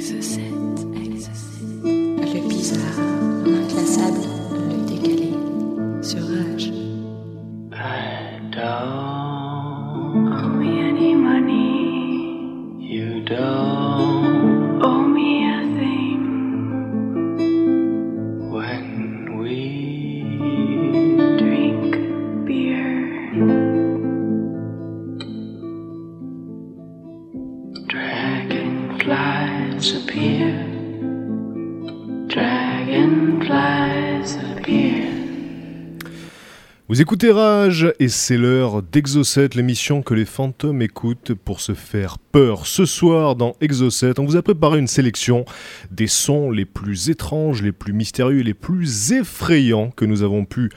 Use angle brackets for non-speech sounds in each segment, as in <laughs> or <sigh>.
Jesus. Et c'est l'heure d'Exocet, l'émission que les fantômes écoutent pour se faire peur. Ce soir dans Exocet, on vous a préparé une sélection des sons les plus étranges, les plus mystérieux et les plus effrayants que nous avons pu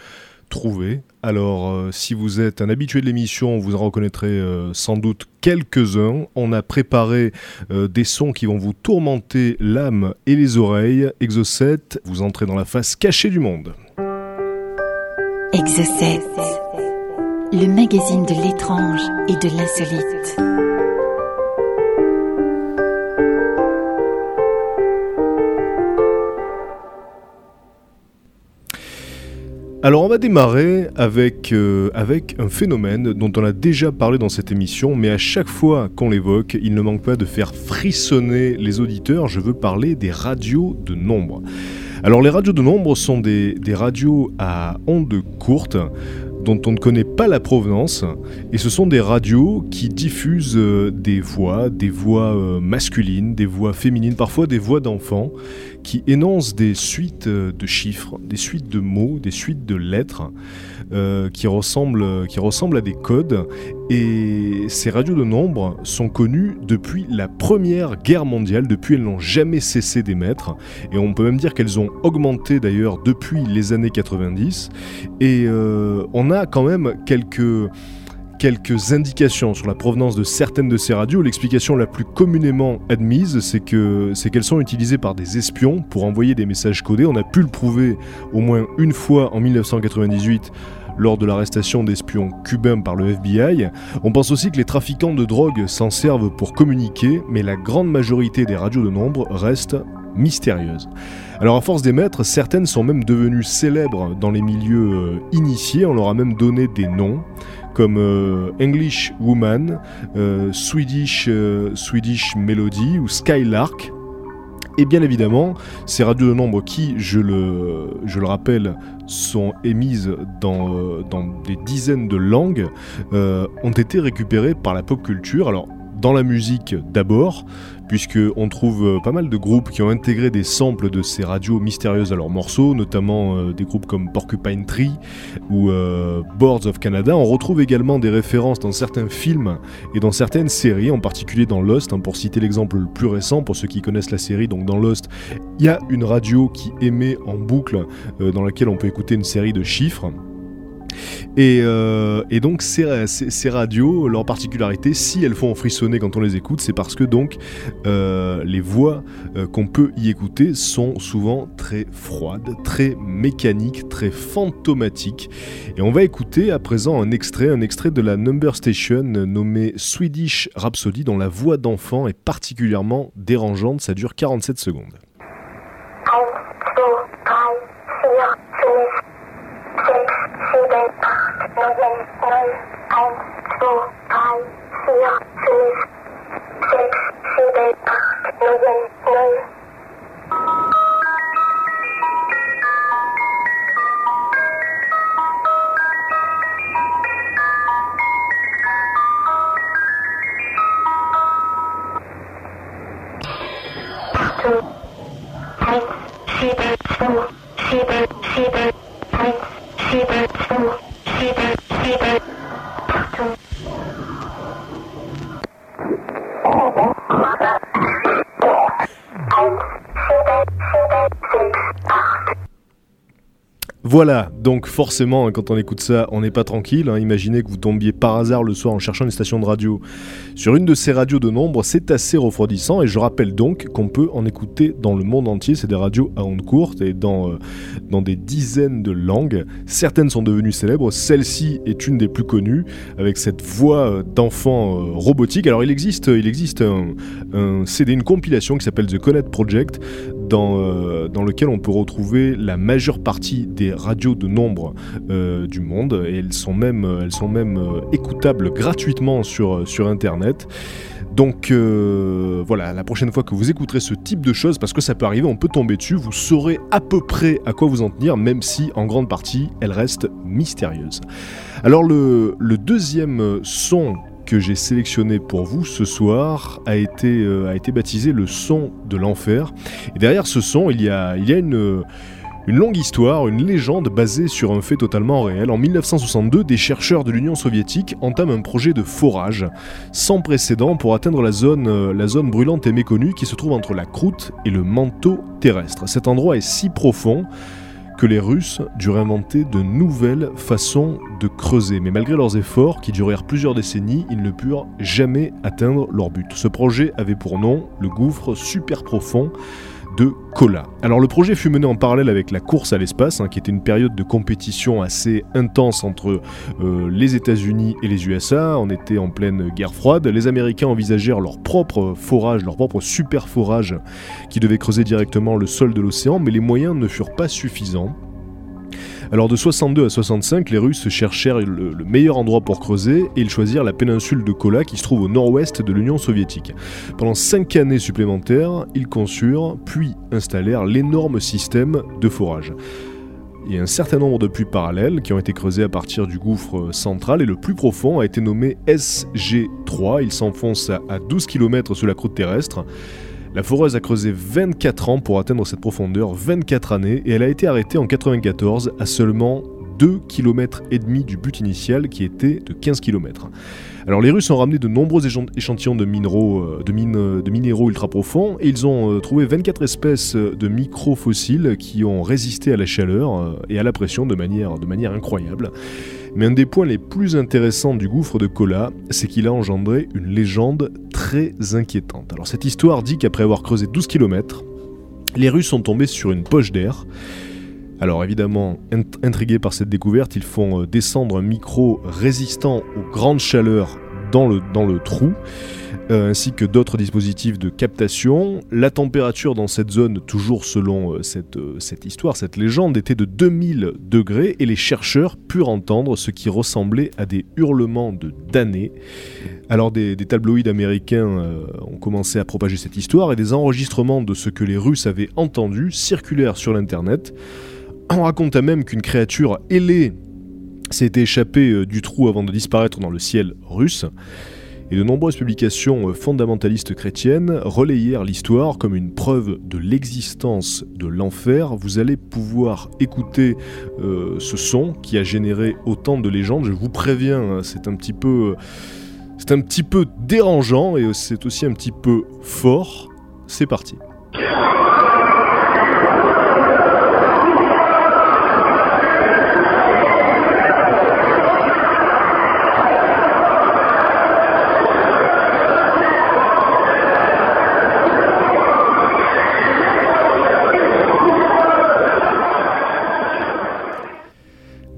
trouver. Alors, euh, si vous êtes un habitué de l'émission, vous en reconnaîtrez euh, sans doute quelques-uns. On a préparé euh, des sons qui vont vous tourmenter l'âme et les oreilles. Exocet, vous entrez dans la face cachée du monde. Exocet, le magazine de l'étrange et de l'insolite. Alors on va démarrer euh, avec un phénomène dont on a déjà parlé dans cette émission, mais à chaque fois qu'on l'évoque, il ne manque pas de faire frissonner les auditeurs. Je veux parler des radios de nombre. Alors les radios de nombre sont des, radios à ondes courtes dont on ne connaît pas la provenance, et ce sont des radios qui diffusent euh, des voix, des voix euh, masculines, des voix féminines, parfois des voix d'enfants, qui énoncent des suites euh, de chiffres, des suites de mots, des suites de lettres, qui ressemblent à des codes. Et ces radios de nombre sont connues depuis la Première Guerre mondiale, depuis elles n'ont jamais cessé d'émettre. Et on peut même dire qu'elles ont augmenté d'ailleurs depuis les années 90. Et euh, on a quand même quelques quelques indications sur la provenance de certaines de ces radios. L'explication la plus communément admise, c'est c'est qu'elles sont utilisées par des espions pour envoyer des messages codés. On a pu le prouver au moins une fois en 1998 lors de l'arrestation d'espions cubains par le FBI. On pense aussi que les trafiquants de drogue s'en servent pour communiquer, mais la grande majorité des radios de nombre restent mystérieuses. Alors à force d'émettre, certaines sont même devenues célèbres dans les milieux euh, initiés, on leur a même donné des noms comme euh, English Woman, euh, Swedish, Swedish Melody ou Skylark. Et bien évidemment, ces radios de nombre qui, je le, rappelle, sont émises dans, euh, dans des dizaines de langues, euh, ont été récupérées par la pop culture. Alors, dans la musique d'abord, puisqu'on trouve euh, pas mal de groupes qui ont intégré des samples de ces radios mystérieuses à leurs morceaux, notamment euh, des groupes comme Porcupine Tree ou euh, Boards of Canada. On retrouve également des références dans certains films et dans certaines séries, en particulier dans Lost, hein, pour citer l'exemple le plus récent, pour ceux qui connaissent la série, donc dans Lost, il y a une radio qui émet en boucle dans laquelle on peut écouter une série de chiffres. Euh, et, donc ces, radios, leur particularité, si elles font frissonner quand on les écoute, c'est parce que donc euh, les voix euh, qu'on peut y écouter sont souvent très froides, très mécaniques, très fantomatiques. Et on va écouter à présent un extrait, un extrait de la Number Station nommé Swedish Rhapsody, dont la voix d'enfant est particulièrement dérangeante. Ça dure 47 secondes. Nullen, Null, eins, zwei, drei, vier, fünf, sechs, sieben, acht, Nullen, Null. 7, 7, stupid, stupid. Voilà, donc forcément, quand on écoute ça, on n'est pas tranquille. Hein. Imaginez que vous tombiez par hasard le soir en cherchant une station de radio sur une de ces radios de nombre, c'est assez refroidissant. Et je rappelle donc qu'on peut en écouter dans le monde entier. C'est des radios à ondes courtes et dans, euh, des dizaines de langues. Certaines sont devenues célèbres. Celle-ci est une des plus connues, avec cette voix euh, d'enfant euh, robotique. Alors il existe, il existe un, un CD, une compilation qui s'appelle The Connect Project, dans, dans lequel on peut retrouver la majeure partie des radios de nombre euh, du monde et elles sont même, elles sont même euh, écoutables gratuitement sur, sur Internet. Donc euh, voilà, la prochaine fois que vous écouterez ce type de choses, parce que ça peut arriver, on peut tomber dessus, vous saurez à peu près à quoi vous en tenir, même si en grande partie elle reste mystérieuse. Alors le deuxième son que j'ai sélectionné pour vous ce soir a été, a été baptisé le son de l'enfer. Et derrière ce son, il y a, il y a une une longue histoire, une légende basée sur un fait totalement réel. En 1962, des chercheurs de l'Union soviétique entament un projet de forage sans précédent pour atteindre la zone, euh, la zone brûlante et méconnue qui se trouve entre la croûte et le manteau terrestre. Cet endroit est si profond les Russes durent inventer de nouvelles façons de creuser. Mais malgré leurs efforts, qui durèrent plusieurs décennies, ils ne purent jamais atteindre leur but. Ce projet avait pour nom le gouffre super profond de Kola. Alors le projet fut mené en parallèle avec la course à l'espace, hein, qui était une période de compétition assez intense entre euh, les États-Unis et les USA. On était en pleine guerre froide. Les Américains envisagèrent leur propre forage, leur propre super forage, qui devait creuser directement le sol de l'océan, mais les moyens ne furent pas suffisants. Alors de 62 à 65, les Russes cherchèrent le, meilleur endroit pour creuser et ils choisirent la péninsule de Kola qui se trouve au nord-ouest de l'Union soviétique. Pendant 5 années supplémentaires, ils conçurent puis installèrent l'énorme système de forage. Il y a un certain nombre de puits parallèles qui ont été creusés à partir du gouffre central et le plus profond a été nommé SG3. Il s'enfonce à 12 km sous la croûte terrestre. La foreuse a creusé 24 ans pour atteindre cette profondeur, 24 années, et elle a été arrêtée en 94 à seulement 2 km et demi du but initial qui était de 15 km. Alors les Russes ont ramené de nombreux échantillons de, minéraux, euh, de, minéraux ultra profonds et ils ont euh, trouvé 24 espèces de micro-fossiles qui ont résisté à la chaleur euh, et à la pression de manière incroyable. Mais un des points les plus intéressants du gouffre de Kola, c'est qu'il a engendré une légende très inquiétante. Alors cette histoire dit qu'après avoir creusé 12 km, les Russes sont tombés sur une poche d'air. Alors évidemment, intrigués par cette découverte, ils font euh, descendre un micro résistant aux grandes chaleurs dans le, dans le trou. Euh, ainsi que d'autres dispositifs de captation. La température dans cette zone, toujours selon euh, cette, euh, cette, histoire, cette légende, était de 2000 degrés et les chercheurs purent entendre ce qui ressemblait à des hurlements de damnés. Alors des, tabloïds américains ont commencé à propager cette histoire et des enregistrements de ce que les Russes avaient entendu circulèrent sur l'internet. On raconta même qu'une créature ailée s'était échappée du trou avant de disparaître dans le ciel russe et de nombreuses publications euh, fondamentalistes chrétiennes relayèrent l'histoire comme une preuve de l'existence de l'enfer. Vous allez pouvoir écouter euh, ce son qui a généré autant de légendes. Je vous préviens, hein, c'est un petit peu, c'est un petit peu dérangeant et c'est aussi un petit peu fort. C'est parti.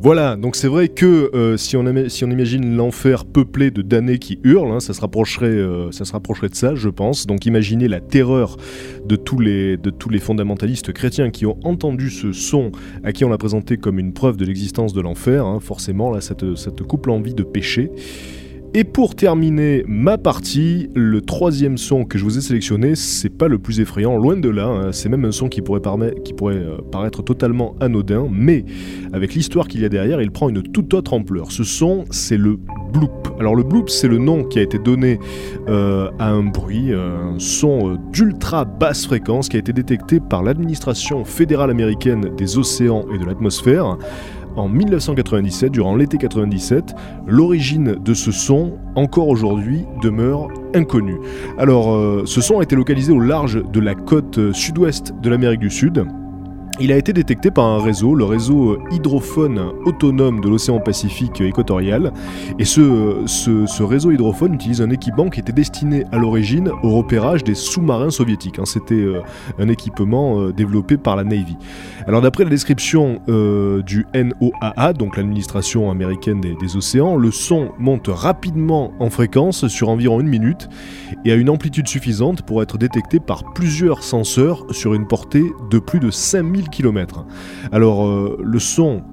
Voilà, donc c'est vrai que euh, si, on imagine l'enfer peuplé de damnés qui hurlent, hein, ça, se rapprocherait, euh, ça se rapprocherait de ça, je pense. Donc imaginez la terreur de tous, les, de tous les fondamentalistes chrétiens qui ont entendu ce son, à qui on l'a présenté comme une preuve de l'existence de l'enfer. Hein, forcément, là, ça te, ça te coupe l'envie de pécher. Et pour terminer ma partie, le troisième son que je vous ai sélectionné, c'est pas le plus effrayant, loin de là, hein. c'est même un son qui pourrait, euh, paraître totalement anodin, mais avec l'histoire qu'il y a derrière, il prend une toute autre ampleur. Ce son, c'est le bloop. Alors le bloop, c'est le nom qui a été donné euh, à un bruit, un son euh, d'ultra basse fréquence qui a été détecté par l'administration fédérale américaine des océans et de l'atmosphère en 1997, durant l'été 97. L'origine de ce son, encore aujourd'hui, demeure inconnue. Alors, euh, ce son a été localisé au large de la côte sud-ouest de l'Amérique du Sud. Il a été détecté par un réseau, le réseau hydrophone autonome de l'océan Pacifique équatorial. Et ce, ce, réseau hydrophone utilise un équipement qui était destiné à l'origine au repérage des sous-marins soviétiques. Hein. C'était euh, un équipement euh, développé par la Navy. Alors d'après la description euh, du NOAA, donc l'administration américaine des, océans, le son monte rapidement en fréquence sur environ une minute et a une amplitude suffisante pour être détecté par plusieurs senseurs sur une portée de plus de 5000 Alors euh, le son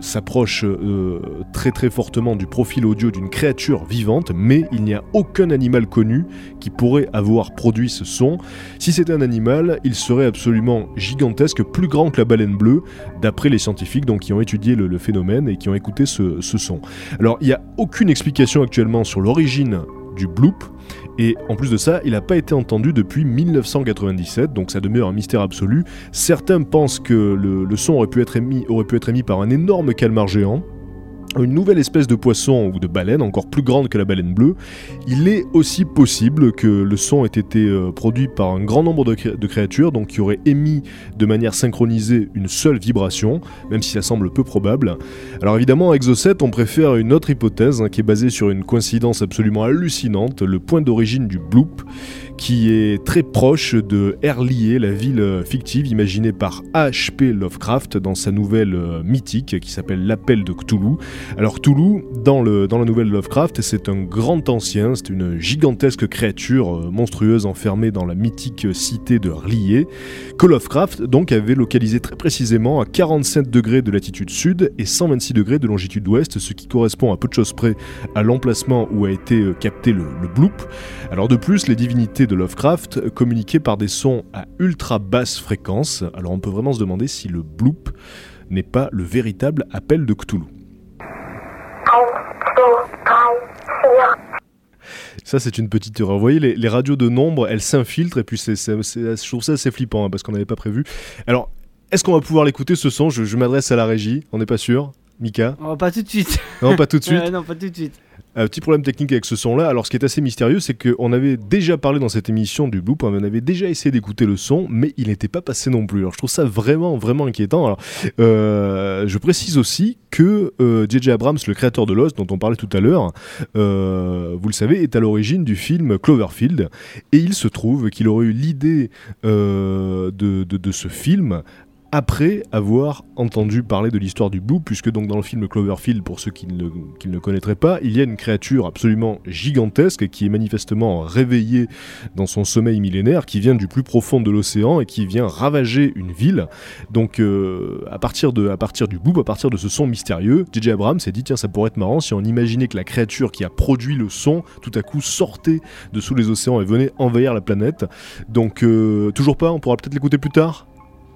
s'approche euh, très très fortement du profil audio d'une créature vivante, mais il n'y a aucun animal connu qui pourrait avoir produit ce son. Si c'était un animal, il serait absolument gigantesque, plus grand que la baleine bleue, d'après les scientifiques donc, qui ont étudié le, phénomène et qui ont écouté ce son. Alors il n'y a aucune explication actuellement sur l'origine du bloop, et en plus de ça, il n'a pas été entendu depuis 1997, donc ça demeure un mystère absolu. Certains pensent que le, son aurait pu, être émis, aurait pu être émis par un énorme calmar géant, une nouvelle espèce de poisson ou de baleine encore plus grande que la baleine bleue, il est aussi possible que le son ait été euh, produit par un grand nombre de, créatures, donc qui auraient émis de manière synchronisée une seule vibration, même si ça semble peu probable. Alors évidemment, à Exocet, on préfère une autre hypothèse hein, qui est basée sur une coïncidence absolument hallucinante, le point d'origine du bloop, qui est très proche de Erlier, la ville fictive imaginée par H.P. Lovecraft dans sa nouvelle euh, mythique qui s'appelle L'appel de Cthulhu. Alors Cthulhu, dans, le, dans la nouvelle Lovecraft, c'est un grand ancien, c'est une gigantesque créature euh, monstrueuse enfermée dans la mythique cité de Erlier, que Lovecraft donc avait localisé très précisément à 47 degrés de latitude sud et 126 degrés de longitude ouest, ce qui correspond à peu de choses près à l'emplacement où a été euh, capté le, le bloop. Alors de plus, les divinités de Lovecraft communiquaient par des sons à ultra basse fréquence, alors on peut vraiment se demander si le bloop n'est pas le véritable appel de Cthulhu. Ça, c'est une petite erreur. Vous voyez, les, radios de nombre, elles s'infiltrent, et puis c'est, je trouve ça assez flippant, hein, parce qu'on n'avait pas prévu. Alors, est-ce qu'on va pouvoir l'écouter, ce son? Je, m'adresse à la régie, on n'est pas sûr Mika? Oh, Pas tout de suite. Non, pas tout de <laughs> suite. non, pas tout de suite. Un petit problème technique avec ce son-là. Alors, ce qui est assez mystérieux, c'est qu'on avait déjà parlé dans cette émission du Bloop, on avait déjà essayé d'écouter le son, mais il n'était pas passé non plus. Alors, je trouve ça vraiment, vraiment inquiétant. Euh, je précise aussi que J.J. Euh, Abrams, le créateur de Lost, dont on parlait tout à l'heure, euh, vous le savez, est à l'origine du film Cloverfield. Et il se trouve qu'il aurait eu l'idée de ce film après avoir entendu parler de l'histoire du Blue, puisque donc dans le film Cloverfield, pour ceux qui ne, qui ne, connaîtraient pas, il y a une créature absolument gigantesque qui est manifestement réveillée dans son sommeil millénaire, qui vient du plus profond de l'océan et qui vient ravager une ville. Donc euh, à, partir de, à partir du Blue, à partir de ce son mystérieux, J.J. Abrams s'est dit tiens ça pourrait être marrant si on imaginait que la créature qui a produit le son, tout à coup sortait de sous les océans et venait envahir la planète. Donc euh, toujours pas, on pourra peut-être l'écouter plus tard?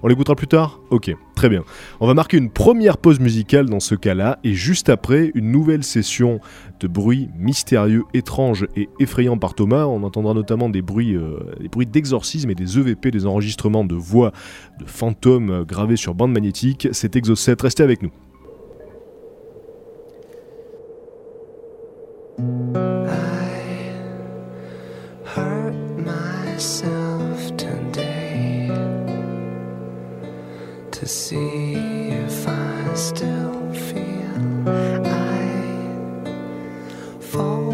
On l'écoutera plus tard Ok, très bien. On va marquer une première pause musicale dans ce cas-là, et juste après, une nouvelle session de bruits mystérieux, étranges et effrayants par Thomas. On entendra notamment des bruits, euh, d'exorcisme et des EVP, des enregistrements de voix de fantômes euh, gravés sur bande magnétique. C'est Exocet, restez avec nous. See if I still feel I focus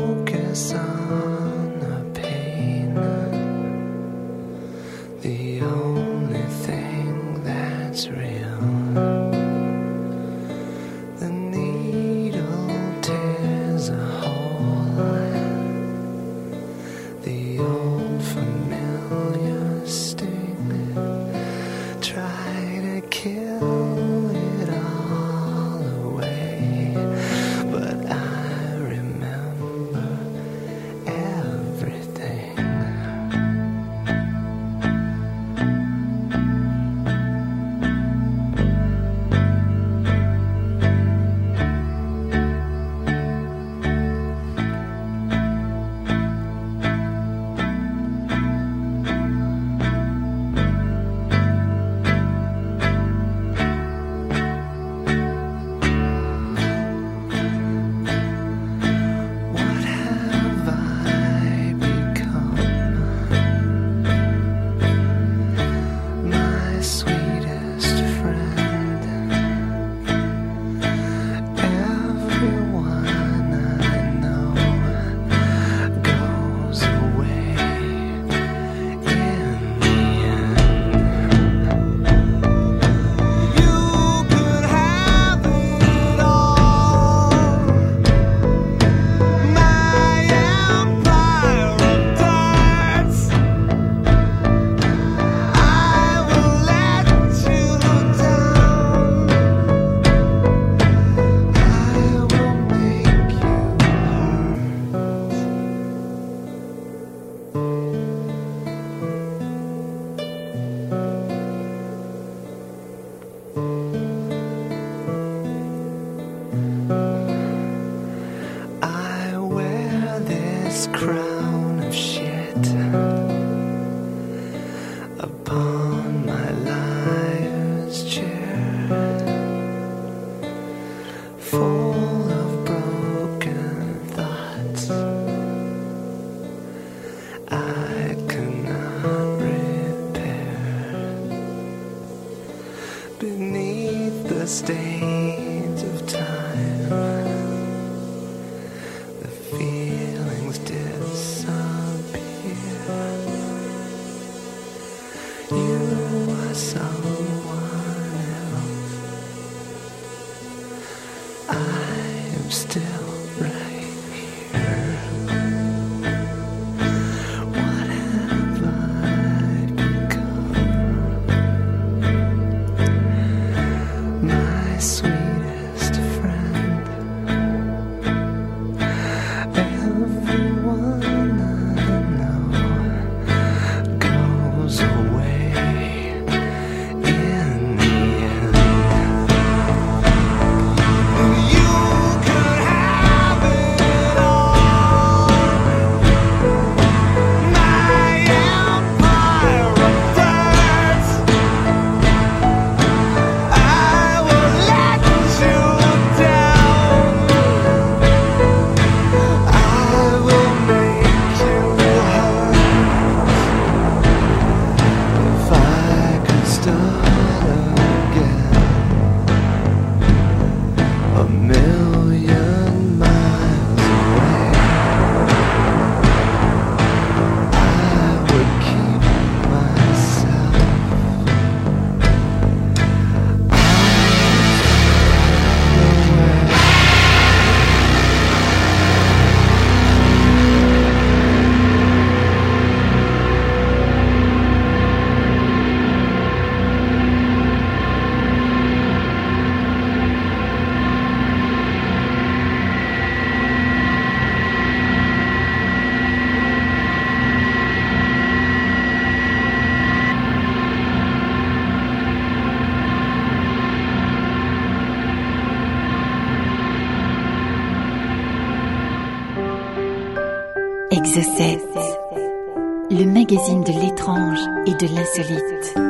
magazine de l'étrange et de l'insolite.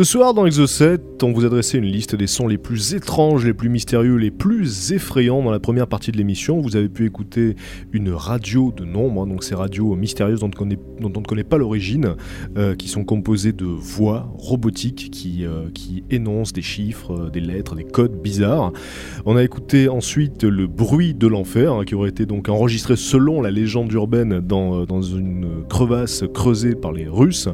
Ce soir dans Exo 7, on vous adressait une liste des sons les plus étranges, les plus mystérieux, les plus effrayants dans la première partie de l'émission. Vous avez pu écouter une radio de nombre, hein, donc ces radios mystérieuses dont on, ne connaît pas l'origine, euh, qui sont composées de voix robotiques qui, euh, énoncent des chiffres, euh, des lettres, des codes bizarres. On a écouté ensuite le bruit de l'enfer, hein, qui aurait été donc enregistré selon la légende urbaine dans une crevasse creusée par les Russes.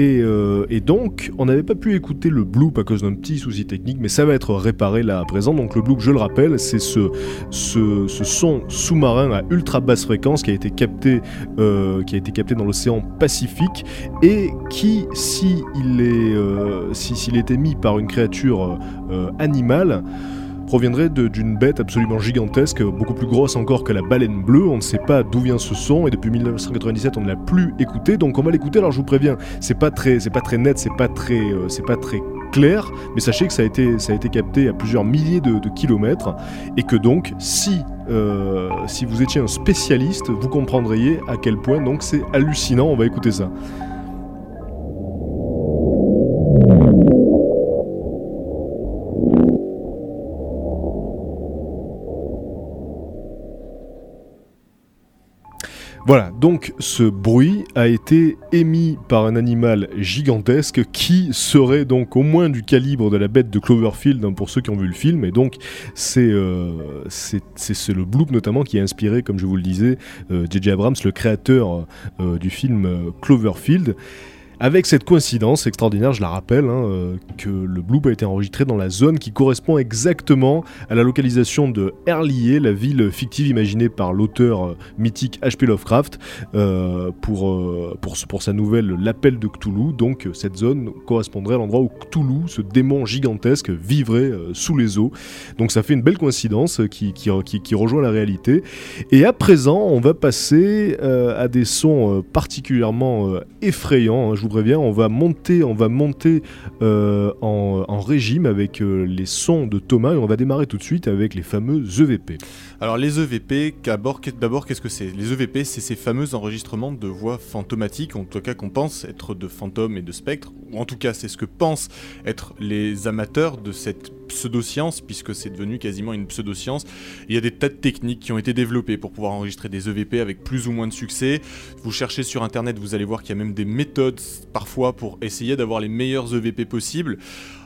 Euh, et, donc, on n'avait pas pu écouter le bloop à cause d'un petit souci technique, mais ça va être réparé là à présent. Donc le bloop, je le rappelle, c'est ce, son sous-marin à ultra basse fréquence qui a été capté, euh, dans l'océan Pacifique et qui, si il est, euh, s'il est émis par une créature animale, proviendrait d'une bête absolument gigantesque, beaucoup plus grosse encore que la baleine bleue. On ne sait pas d'où vient ce son et depuis 1997 on ne l'a plus écouté. Donc on va l'écouter. Alors je vous préviens, c'est pas très, c'est pas très net, c'est pas très, euh, c'est pas très clair, mais sachez que ça a été, ça a été capté à plusieurs milliers de, kilomètres et que donc si euh, si vous étiez un spécialiste, vous comprendriez à quel point donc c'est hallucinant. On va écouter ça. Voilà, donc ce bruit a été émis par un animal gigantesque qui serait donc au moins du calibre de la bête de Cloverfield hein, pour ceux qui ont vu le film. Et donc c'est euh, c'est le bloop notamment qui a inspiré, comme je vous le disais, J.J. Euh, Abrams, le créateur euh, du film Cloverfield. Avec cette coïncidence extraordinaire, je la rappelle, hein, euh, que le bloop a été enregistré dans la zone qui correspond exactement à la localisation de Herlier, la ville fictive imaginée par l'auteur euh, mythique H.P. Lovecraft euh, pour, pour, sa nouvelle L'appel de Cthulhu. Donc cette zone correspondrait à l'endroit où Cthulhu, ce démon gigantesque, vivrait sous les eaux. Donc ça fait une belle coïncidence qui, qui, qui, rejoint la réalité. Et à présent, on va passer à des sons particulièrement effrayants. Hein. Je vous préviens, on va monter, on va monter euh, en, régime avec euh, les sons de Thomas et on va démarrer tout de suite avec les fameux EVP. Alors les EVP, d'abord qu'est-ce que c'est? Les EVP, c'est ces fameux enregistrements de voix fantomatiques, en tout cas qu'on pense être de fantômes et de spectres, ou en tout cas c'est ce que pensent être les amateurs de cette pseudoscience, puisque c'est devenu quasiment une pseudoscience. Il y a des tas de techniques qui ont été développées pour pouvoir enregistrer des EVP avec plus ou moins de succès. Vous cherchez sur internet, vous allez voir qu'il y a même des méthodes parfois pour essayer d'avoir les meilleurs EVP possibles.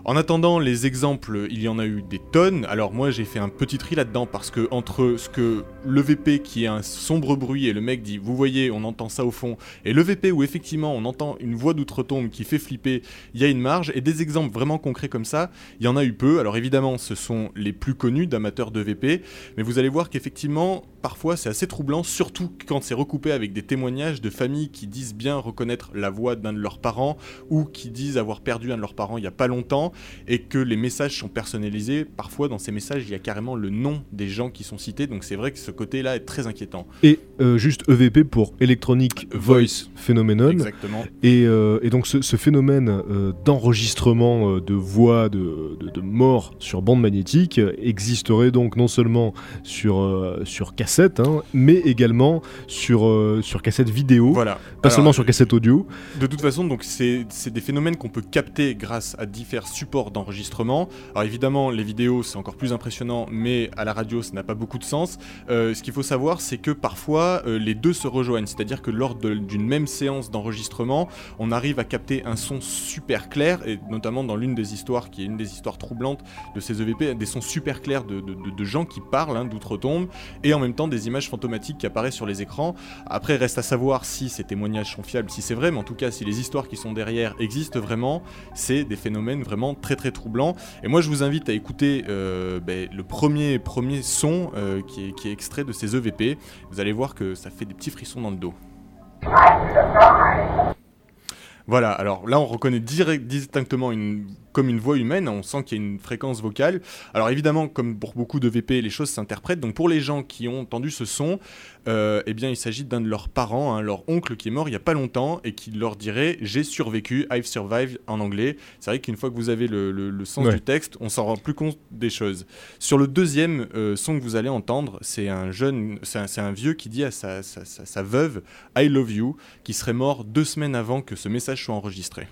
En attendant, les exemples, il y en a eu des tonnes. Alors moi, j'ai fait un petit tri là-dedans parce que entre ce que le VP qui est un sombre bruit et le mec dit "Vous voyez, on entend ça au fond" et le VP où effectivement on entend une voix d'outre-tombe qui fait flipper, il y a une marge et des exemples vraiment concrets comme ça, il y en a eu peu. Alors évidemment, ce sont les plus connus d'amateurs de VP, mais vous allez voir qu'effectivement, parfois c'est assez troublant, surtout quand c'est recoupé avec des témoignages de familles qui disent bien reconnaître la voix d'un de leurs parents ou qui disent avoir perdu un de leurs parents il y a pas longtemps et que les messages sont personnalisés. Parfois, dans ces messages, il y a carrément le nom des gens qui sont cités, donc c'est vrai que ce côté-là est très inquiétant. Et euh, juste EVP pour Electronic Voice Phenomenon. Exactement. Et, euh, donc ce, phénomène euh, d'enregistrement de voix de, de, mort sur bande magnétique existerait donc non seulement sur, sur cassette, hein, mais également sur, sur cassette vidéo, voilà. pas seulement sur cassette audio. De toute façon, donc c'est des phénomènes qu'on peut capter grâce à divers supports d'enregistrement. Alors évidemment, les vidéos, c'est encore plus impressionnant, mais à la radio, ça n'a pas beaucoup de sens. Euh, ce qu'il faut savoir, c'est que parfois, euh, les deux se rejoignent. C'est-à-dire que lors d'une même séance d'enregistrement, on arrive à capter un son super clair, et notamment dans l'une des histoires, qui est une des histoires troublantes de ces EVP, des sons super clairs de, gens qui parlent hein, d'outre-tombe, et en même temps des images fantomatiques qui apparaissent sur les écrans. Après, reste à savoir si ces témoignages sont fiables, si c'est vrai, mais en tout cas, si les histoires qui sont derrière existent vraiment, c'est des phénomènes vraiment très très troublant. Et moi je vous invite à écouter euh, ben, le premier, premier son euh, qui, est, qui est extrait de ces EVP. Vous allez voir que ça fait des petits frissons dans le dos. Voilà, alors là on reconnaît direct, distinctement une comme une voix humaine, on sent qu'il y a une fréquence vocale. Alors évidemment, comme pour beaucoup de VP, les choses s'interprètent. Donc pour les gens qui ont entendu ce son, euh, eh bien il s'agit d'un de leurs parents, hein, leur oncle qui est mort il y a pas longtemps et qui leur dirait j'ai survécu, I've survived en anglais. C'est vrai qu'une fois que vous avez le, sens du texte, on s'en rend plus compte des choses. Sur le deuxième euh, son que vous allez entendre, c'est un jeune, c'est un, vieux qui dit à sa, sa veuve I love you, qui serait mort deux semaines avant que ce message soit enregistré.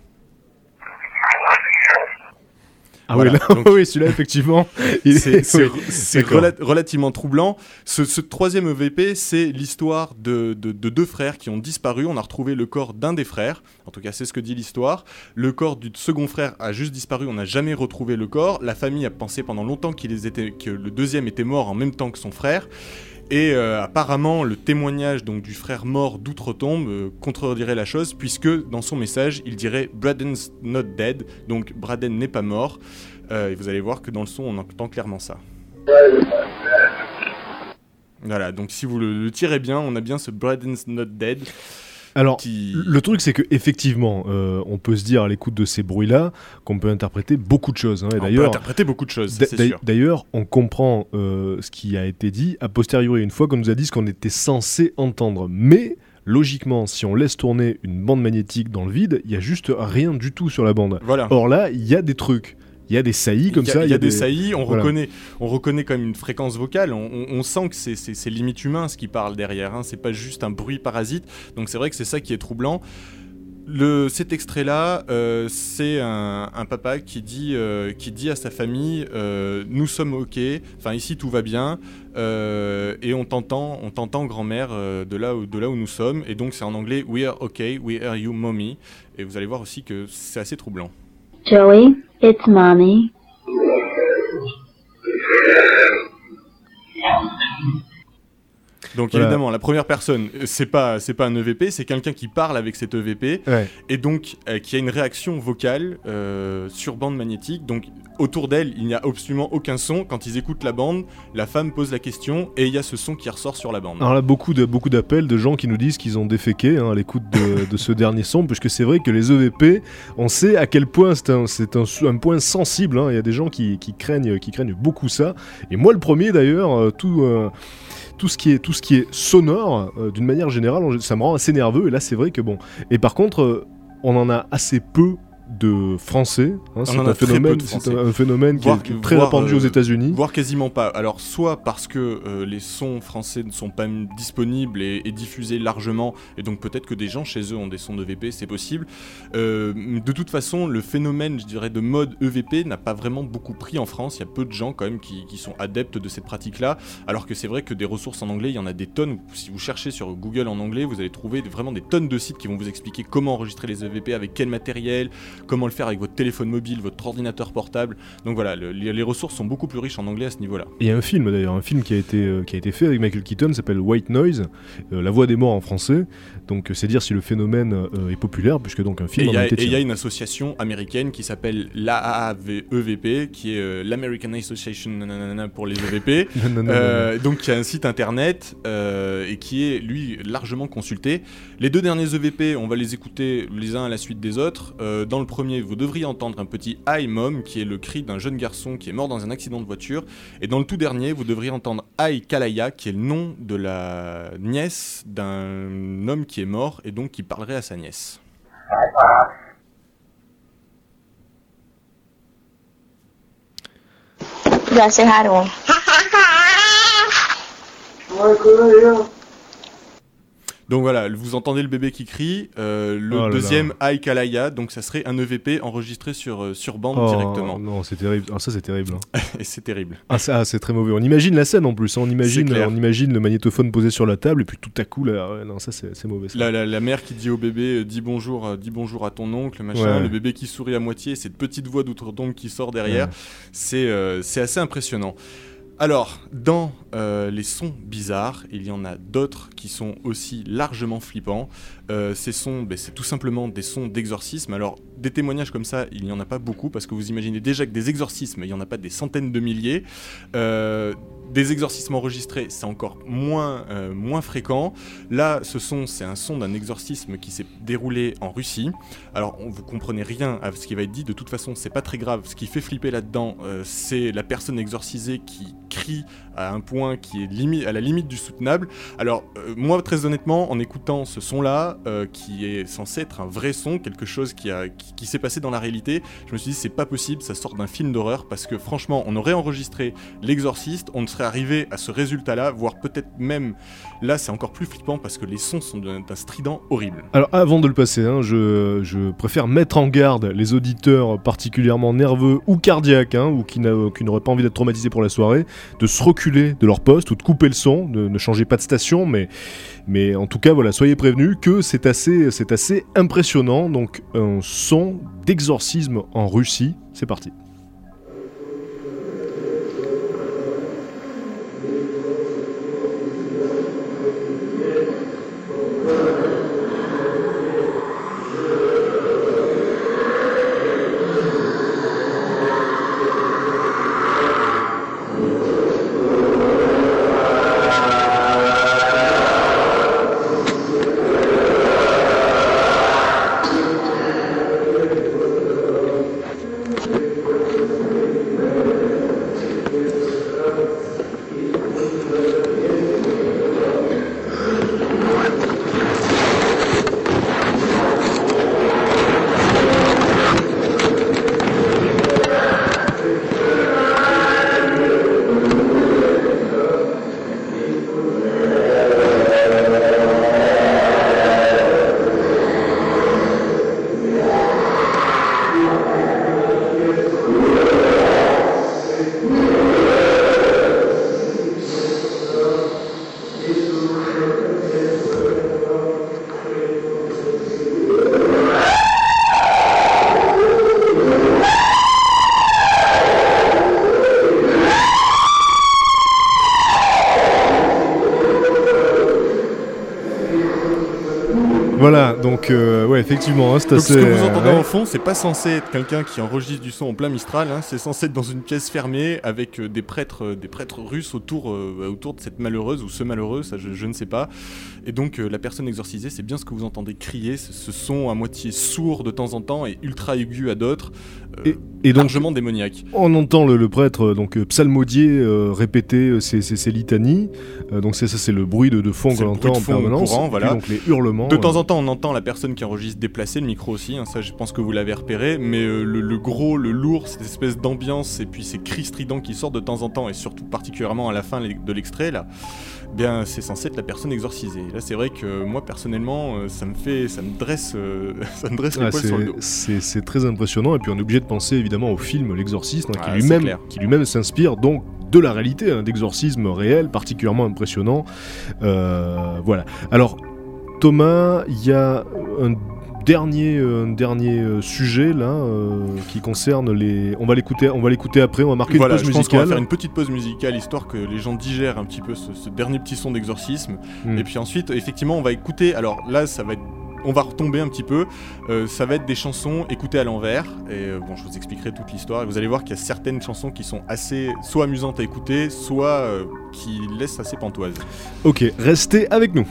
Ah <laughs> oui, celui-là, effectivement. <laughs> C'est <laughs> relativement troublant. Ce, troisième EVP, c'est l'histoire de, deux frères qui ont disparu. On a retrouvé le corps d'un des frères. En tout cas, c'est ce que dit l'histoire. Le corps du second frère a juste disparu. On n'a jamais retrouvé le corps. La famille a pensé pendant longtemps que le deuxième était mort en même temps que son frère. Et euh, apparemment, le témoignage donc du frère mort d'outre-tombe euh, contredirait la chose, puisque dans son message, il dirait Braden's not dead, donc Braden n'est pas mort. Euh, et vous allez voir que dans le son, on entend clairement ça. Voilà, donc si vous le, le tirez bien, on a bien ce Braden's not dead. Alors, le truc, c'est que effectivement, euh, on peut se dire à l'écoute de ces bruits-là qu'on peut interpréter beaucoup de choses. Hein, et on peut interpréter beaucoup de choses. D'ailleurs, on comprend euh, ce qui a été dit a posteriori, une fois qu'on nous a dit ce qu'on était censé entendre. Mais logiquement, si on laisse tourner une bande magnétique dans le vide, il y a juste rien du tout sur la bande. Voilà. Or là, il y a des trucs. Il y a des saillies comme ça. Il y, a des, saillies, on, reconnaît, on reconnaît comme une fréquence vocale, on, sent que c'est limite humain ce qui parle derrière, hein. c'est pas juste un bruit parasite, donc c'est vrai que c'est ça qui est troublant. Le, cet extrait-là, euh, c'est un, papa qui dit, euh, qui dit à sa famille euh, Nous sommes OK, enfin ici tout va bien, et on t'entend, on t'entend grand-mère de, là où, de là où nous sommes, et donc c'est en anglais We are OK, we are you, mommy, et vous allez voir aussi que c'est assez troublant. Joey, it's mommy. Donc évidemment, la première personne, c'est pas c'est pas un EVP, c'est quelqu'un qui parle avec cet EVP et donc euh, qui a une réaction vocale euh, sur bande magnétique. Donc autour d'elle, il n'y a absolument aucun son. Quand ils écoutent la bande, la femme pose la question et il y a ce son qui ressort sur la bande. Alors là, beaucoup de beaucoup d'appels de gens qui nous disent qu'ils ont déféqué hein, à l'écoute de, <laughs> ce dernier son, puisque c'est vrai que les EVP, on sait à quel point c'est un, un, point sensible. Hein. Il y a des gens qui, craignent qui craignent beaucoup ça. Et moi, le premier d'ailleurs, euh, tout ce qui est, tout ce qui est sonore, euh, d'une manière générale, ça me rend assez nerveux. Et là, c'est vrai que bon. Et par contre, euh, on en a assez peu de français. hein, c'est un phénomène, de c'est Français. un, un phénomène qui est- Voire- qui est très voire, répandu euh, aux États-Unis. Voire quasiment pas. Alors, soit parce que euh, les sons français ne sont pas disponibles et, et diffusés largement, et donc peut-être que des gens chez eux ont des sons d'EVP, c'est possible. Euh, de toute façon, le phénomène, je dirais, de mode EVP n'a pas vraiment beaucoup pris en France. Il y a peu de gens quand même qui, qui sont adeptes de cette pratique-là, alors que c'est vrai que des ressources en anglais, il y en a des tonnes. Si vous cherchez sur Google en anglais, vous allez trouver vraiment des tonnes de sites qui vont vous expliquer comment enregistrer les EVP, avec quel matériel, comment le faire avec votre téléphone mobile, votre ordinateur portable. Donc voilà, le- les, les ressources sont beaucoup plus riches en anglais à ce niveau-là. Il y a un film d'ailleurs, un film qui a été, euh, qui a été fait avec Michael Keaton, s'appelle White Noise, euh, La voix des morts en français. Donc c'est dire si le phénomène euh, est populaire, puisque donc un film et il y a une association américaine qui s'appelle l'AAVEVP, qui est euh, l'American Association nanana pour les EVP. <laughs> Euh, donc qui a un site internet euh, et qui est lui largement consulté. Les deux derniers EVP, on va les écouter les uns à la suite des autres. Dans le premier, vous devriez entendre un petit Hi Mom, qui est le cri d'un jeune garçon qui est mort dans un accident de voiture. Et dans le tout dernier, vous devriez entendre Hi Kalaya, qui est le nom de la nièce d'un homme qui est mort et donc qui parlerait à sa nièce. You gotta say hi to him. Donc voilà, vous entendez le bébé qui crie. euh, le Oh là deuxième, Hi Kalaya, donc ça serait un EVP enregistré sur, euh, sur bande Oh, directement. Non, c'est terrible. Ah, ça c'est terrible. hein. <laughs> Et c'est terrible. Ah, ça, c'est très mauvais. On imagine la scène en plus. hein. On imagine, on imagine le magnétophone posé sur la table et puis tout à coup là, non, ça c'est mauvais. ça. La, la- la mère qui dit au bébé euh, dis bonjour, euh, dis bonjour à ton oncle, machin. Ouais. Le bébé qui sourit à moitié, cette petite voix d'outre-tombe qui sort derrière. Ouais. C'est c'est assez impressionnant. Alors, dans euh, les sons bizarres, il y en a d'autres qui sont aussi largement flippants. Euh, ces sons, ben, c'est tout simplement des sons d'exorcisme. Alors, des témoignages comme ça, il n'y en a pas beaucoup, parce que vous imaginez déjà que des exorcismes, il n'y en a pas des centaines de milliers. Euh, des exorcismes enregistrés, c'est encore moins, euh, moins fréquent. Là, ce son, c'est un son d'un exorcisme qui s'est déroulé en Russie. Alors, on, vous comprenez rien à ce qui va être dit. De toute façon, c'est pas très grave. Ce qui fait flipper là-dedans, euh, c'est la personne exorcisée qui crie à un point qui est à la limite du soutenable. Alors, euh, moi, très honnêtement, en écoutant ce son-là, qui est censé être un vrai son, quelque chose qui, qui s'est passé dans la réalité, je me suis dit, c'est pas possible, ça sort d'un film d'horreur, parce que franchement, on aurait enregistré l'exorciste, on ne serait arrivé à ce résultat-là, voire peut-être même, là, c'est encore plus flippant, parce que les sons sont d'un strident horrible. Alors avant de le passer, hein, je, préfère mettre en garde les auditeurs particulièrement nerveux ou cardiaques, hein, ou qui n'a- qui n'auraient pas envie d'être traumatisés pour la soirée, de se reculer de leur poste ou de couper le son, de ne changez pas de station, mais, en tout cas voilà, soyez prévenus que c'est assez impressionnant. Donc un son d'exorcisme en Russie, c'est parti. Donc euh, ouais, effectivement, hein, c'est Donc ce que vous entendez ouais. en fond, c'est pas censé être quelqu'un qui enregistre du son en plein Mistral, hein, c'est censé être dans une pièce fermée avec euh, des prêtres, euh, des prêtres russes autour, euh, autour de cette malheureuse ou ce malheureux, ça je, je ne sais pas. Et donc euh, la personne exorcisée, c'est bien ce que vous entendez crier, ce, ce son à moitié sourd de temps en temps et ultra aigu à d'autres, Et- donc, démoniaque. On entend le, le prêtre euh, donc euh, psalmodier euh, répéter ses, ses- ses litanies. Euh, donc c'est ça, c'est le bruit de, de fond qu'on le entend en permanence. courant, puis, voilà. donc les hurlements. De temps en temps, on entend la personne qui enregistre déplacer le micro aussi, hein, ça je pense que vous l'avez repéré, mais euh, le, gros, le lourd, cette espèce d'ambiance et puis ces cris stridents qui sortent de temps en temps et surtout particulièrement à la fin de l'extrait là, bien c'est censé être la personne exorcisée. Là c'est vrai que moi personnellement euh, ça me fait, ça me dresse, euh, <laughs> ça me dresse les poils sur le dos. C'est très impressionnant et puis on est obligé de penser évidemment au film L'exorcisme hein, qui lui-même qui lui-même s'inspire donc de la réalité, un d'exorcisme réel, particulièrement impressionnant. voilà. Alors, Thomas, il y a un dernier, dernier euh, sujet là euh, qui concerne les. On va l'écouter, on va l'écouter après. On va marquer une pause je musicale. Pense on va faire une petite pause musicale histoire que les gens digèrent un petit peu ce, dernier petit son d'exorcisme. Hmm. Et puis ensuite, effectivement, on va écouter. Alors là, ça va être on va retomber un petit peu. Euh, ça va être des chansons écoutées à l'envers. Et bon, je vous expliquerai toute l'histoire. Vous allez voir qu'il y a certaines chansons qui sont assez soit amusantes à écouter, soit qui laissent assez pantoises. Ok, restez avec nous.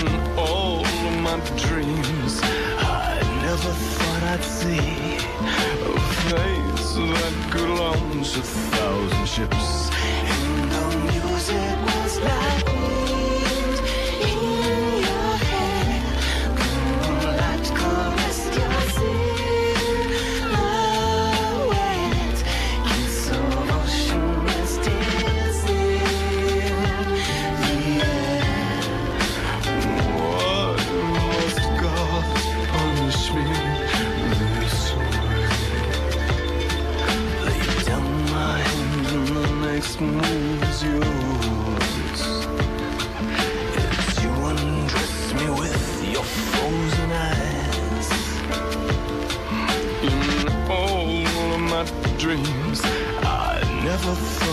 in all my dreams. I never thought I'd see a that a thousand ships. And the music was like.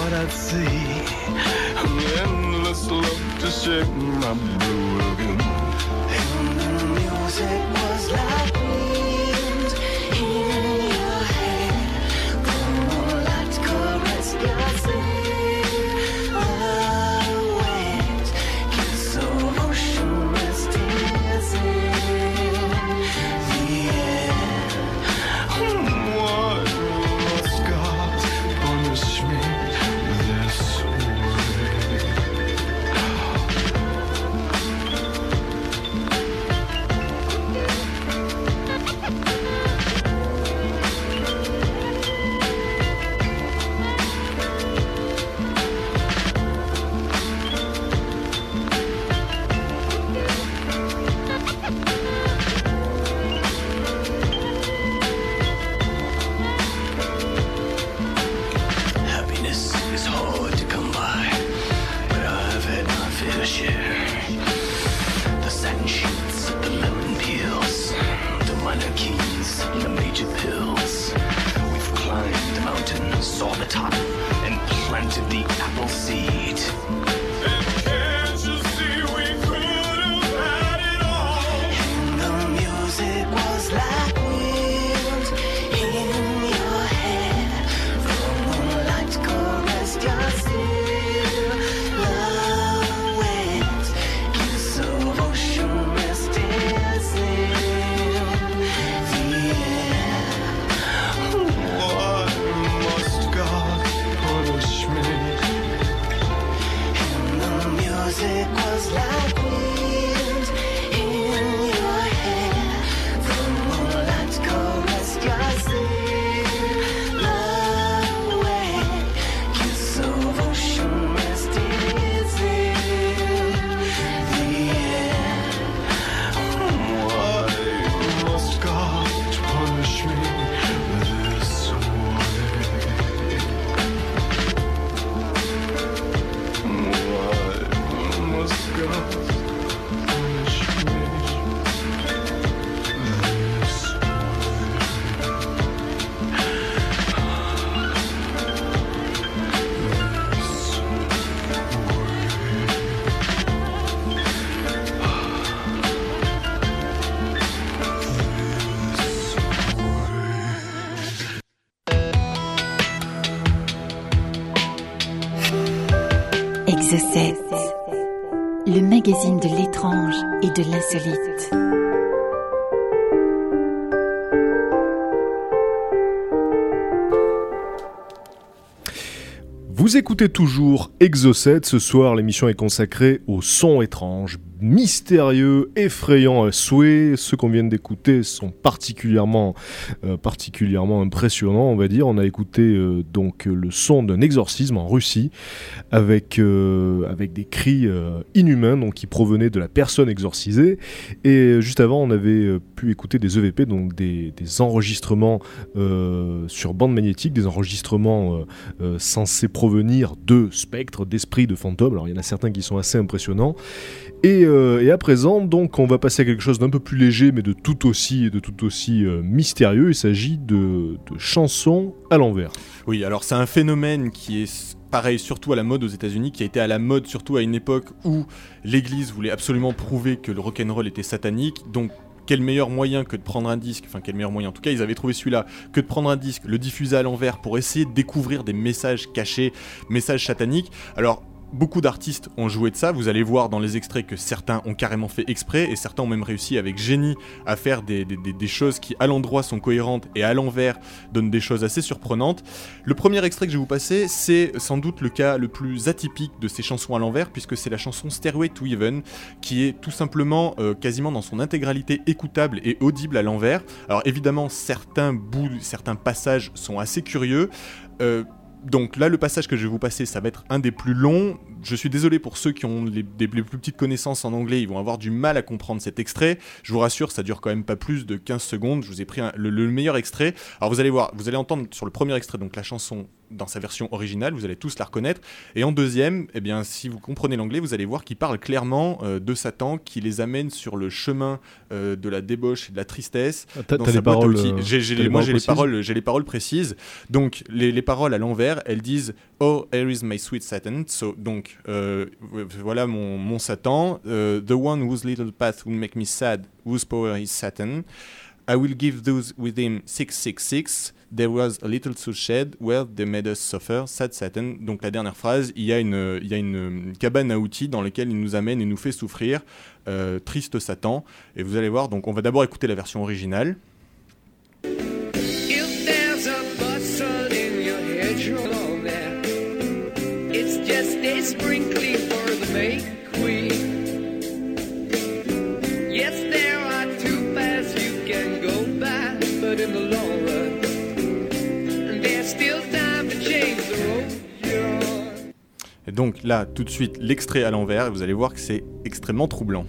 what I'd see. An endless love to shake my blue again. And the music was like. De l'étrange et de l'insolite. Vous écoutez toujours Exocet. Ce soir, l'émission est consacrée au son étrange, mystérieux, effrayant à souhait. Ceux qu'on vient d'écouter sont particulièrement, euh, particulièrement impressionnants, on va dire. On a écouté euh, donc le son d'un exorcisme en Russie avec, euh, des cris inhumains qui provenaient de la personne exorcisée. Et juste avant, on avait pu écouter des EVP, donc des, des enregistrements sur bande magnétique, des enregistrements censés provenir de spectres, d'esprits, de fantômes. Alors il y en a certains qui sont assez impressionnants. Euh, et, à présent, donc, on va passer à quelque chose d'un peu plus léger, mais de tout aussi, de tout aussi euh, mystérieux. Il s'agit de, chansons à l'envers. Oui, alors c'est un phénomène qui est pareil, surtout à la mode aux États-Unis, qui a été à la mode surtout à une époque où l'Église voulait absolument prouver que le rock'n'roll était satanique. Donc quel meilleur moyen que de prendre un disque, enfin quel meilleur moyen, en tout cas ils avaient trouvé celui-là, que de prendre un disque, le diffuser à l'envers pour essayer de découvrir des messages cachés, messages sataniques. Alors Beaucoup d'artistes ont joué de ça, vous allez voir dans les extraits que certains ont carrément fait exprès et certains ont même réussi avec génie à faire des, choses qui à l'endroit sont cohérentes et à l'envers donnent des choses assez surprenantes. Le premier extrait que je vais vous passer, c'est sans doute le cas le plus atypique de ces chansons à l'envers puisque c'est la chanson Stairway to Heaven qui est tout simplement euh, quasiment dans son intégralité écoutable et audible à l'envers. Alors évidemment certains bouts, certains passages sont assez curieux. Euh, donc là, le passage que je vais vous passer, ça va être un des plus longs. Je suis désolé pour ceux qui ont les, plus petites connaissances en anglais, ils vont avoir du mal à comprendre cet extrait. Je vous rassure, ça dure quand même pas plus de 15 secondes. Je vous ai pris le, le, meilleur extrait. Alors vous allez voir, vous allez entendre sur le premier extrait, donc la chanson dans sa version originale, vous allez tous la reconnaître. Et en deuxième, eh bien, si vous comprenez l'anglais, vous allez voir qu'il parle clairement euh, de Satan, qui les amène sur le chemin euh, de la débauche et de la tristesse. Ah, t'as les paroles. Euh, j'ai, moi, j'ai les paroles, j'ai les paroles précises. Donc, les, les, paroles à l'envers, elles disent Oh, here is my sweet Satan. So, donc, voilà mon, mon Satan. the one whose little path will make me sad, whose power is Satan. I will give those with him 666. There was a little soul shed where they made us suffer, sad Satan. Donc la dernière phrase, il y a une, il y a une cabane à outils dans laquelle il nous amène et nous fait souffrir, euh, triste Satan. Et vous allez voir, donc on va d'abord écouter la version originale. Et donc là, tout de suite, l'extrait à l'envers, et vous allez voir que c'est extrêmement troublant.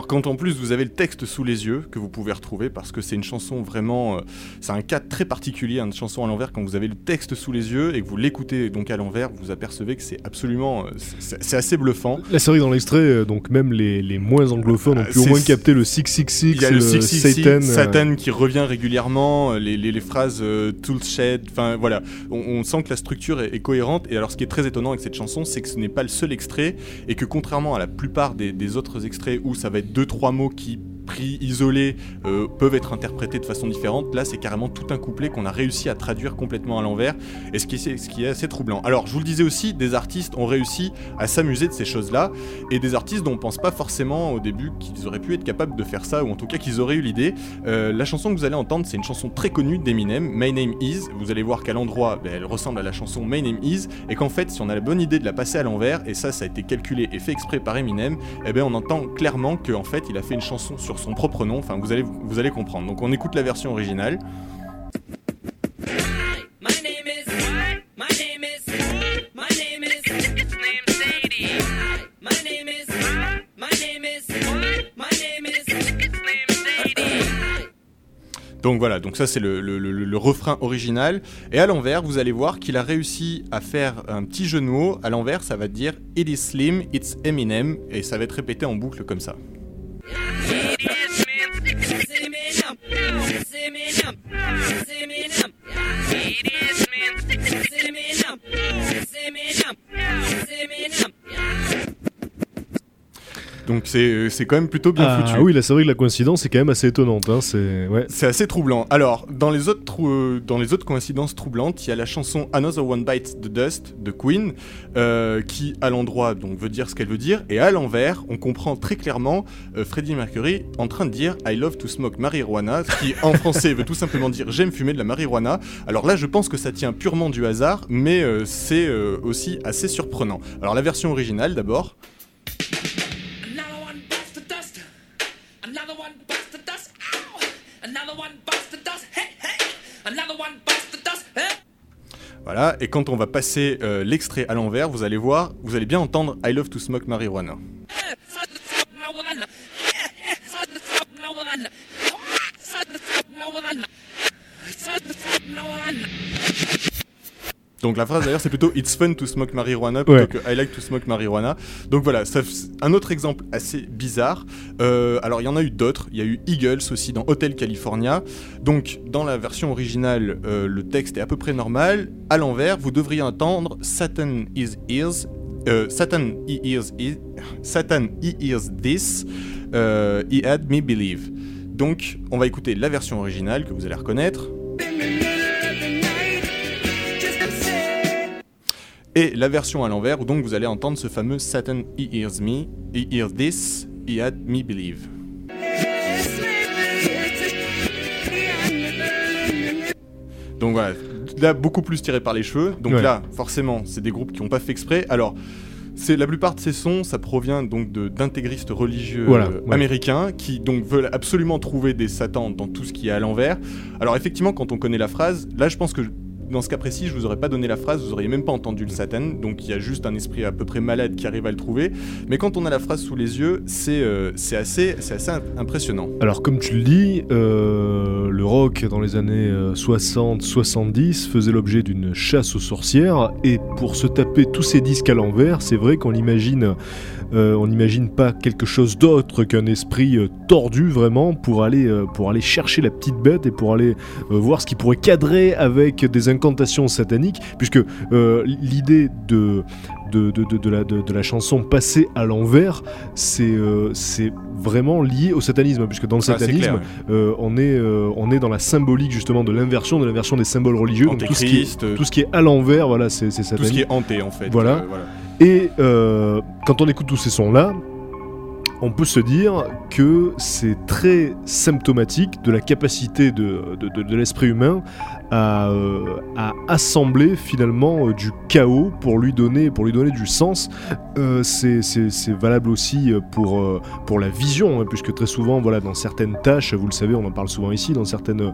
Alors quand en plus vous avez le texte sous les yeux, que vous pouvez retrouver, parce que c'est une chanson vraiment... Euh, c'est un cas très particulier, une chanson à l'envers, quand vous avez le texte sous les yeux et que vous l'écoutez donc à l'envers, vous apercevez que c'est absolument... Euh, c'est assez bluffant. La série dans l'extrait, euh, donc même les, les, moins anglophones ont pu au moins capter le 666, Il y a le 666 Satan, Satan qui revient régulièrement, les, les, les phrases Tool Shed, enfin voilà, on, sent que la structure est, cohérente, et alors ce qui est très étonnant avec cette chanson, c'est que ce n'est pas le seul extrait, et que contrairement à la plupart des, des autres extraits où ça va être deux trois mots qui pris isolés euh, peuvent être interprétés de façon différente. Là, c'est carrément tout un couplet qu'on a réussi à traduire complètement à l'envers, et ce qui, est, ce qui est assez troublant. Alors, je vous le disais aussi, des artistes ont réussi à s'amuser de ces choses-là, et des artistes dont on pense pas forcément au début qu'ils auraient pu être capables de faire ça, ou en tout cas qu'ils auraient eu l'idée. Euh, la chanson que vous allez entendre, c'est une chanson très connue d'Eminem, My Name Is. Vous allez voir qu'à l'endroit, ben, elle ressemble à la chanson My Name Is, et qu'en fait, si on a la bonne idée de la passer à l'envers, et ça, ça a été calculé et fait exprès par Eminem, eh ben, on entend clairement qu'en fait, il a fait une chanson sur son propre nom, enfin vous allez, vous allez comprendre. Donc on écoute la version originale. Donc voilà, donc ça c'est le, le, refrain original. Et à l'envers, vous allez voir qu'il a réussi à faire un petit jeu de mots. À l'envers, ça va dire It is slim, it's Eminem. Et ça va être répété en boucle comme ça. Eminem. Eminem. Donc c'est c'est quand même plutôt bien Ah foutu. oui, là c'est vrai que la coïncidence est quand même assez étonnante. Hein, c'est ouais. Assez troublant. Alors, dans les, autres trou- euh, dans les autres coïncidences troublantes, il y a la chanson Another One Bites the Dust de Queen, euh, qui à l'endroit donc veut dire ce qu'elle veut dire, et à l'envers, on comprend très clairement euh, Freddie Mercury en train de dire I love to smoke marijuana, ce qui en <laughs> français veut tout simplement dire j'aime fumer de la marijuana. Alors là, je pense que ça tient purement du hasard, mais euh, c'est euh, aussi assez surprenant. Alors la version originale d'abord. Voilà, et quand on va passer euh, l'extrait à l'envers, vous allez voir, vous allez bien entendre I love to smoke marijuana. Donc la phrase d'ailleurs c'est plutôt It's fun to smoke marijuana plutôt Ouais. que I like to smoke marijuana. Donc voilà, ça, un autre exemple assez bizarre. Euh, alors il y en a eu d'autres. Il y a eu Eagles aussi dans Hotel California. Donc dans la version originale, euh, le texte est à peu près normal. À l'envers, vous devriez entendre Satan is ears. euh, Satan he hears Satan he hears this. he had me believe. Donc on va écouter la version originale que vous allez reconnaître. Et la version à l'envers, où donc vous allez entendre ce fameux Satan, he hears me, he hears this, he had me believe. Donc voilà, là beaucoup plus tiré par les cheveux. Donc Ouais. là, forcément, c'est des groupes qui n'ont pas fait exprès. Alors, c'est la plupart de ces sons, ça provient donc de d'intégristes religieux Voilà, euh, ouais. américains qui donc veulent absolument trouver des satans dans tout ce qui est à l'envers. Alors effectivement, quand on connaît la phrase, là je pense que dans ce cas précis, je vous aurais pas donné la phrase, vous auriez même pas entendu le Satan, donc il y a juste un esprit à peu près malade qui arrive à le trouver. Mais quand on a la phrase sous les yeux, c'est euh, assez, assez impressionnant. Alors comme tu le dis, euh, le rock dans les années 60-70 faisait l'objet d'une chasse aux sorcières et pour se taper tous ces disques à l'envers, c'est vrai qu'on imagine, euh, on n'imagine pas quelque chose d'autre qu'un esprit euh, tordu vraiment pour aller, euh, pour aller chercher la petite bête et pour aller voir ce qui pourrait cadrer avec des incantations sataniques, puisque l'idée de de, de, de, la, de, de la chanson passée à l'envers, c'est euh, c'est vraiment lié au satanisme, puisque dans le Ah, satanisme, clair, ouais. euh, on, est, euh, on est dans la symbolique justement de l'inversion, de l'inversion des symboles religieux, donc tout ce, qui est, tout ce qui est à l'envers, voilà, c'est c'est tout ce satanique. qui est hanté en fait. Voilà. voilà. Et quand on écoute tous ces sons-là, on peut se dire que c'est très symptomatique de la capacité de, l'esprit humain à, euh, assembler finalement euh, du chaos pour lui donner, du sens. Euh, c'est- valable aussi pour, la vision, hein, puisque très souvent, voilà, dans certaines tâches, vous le savez, on en parle souvent ici, dans certaines,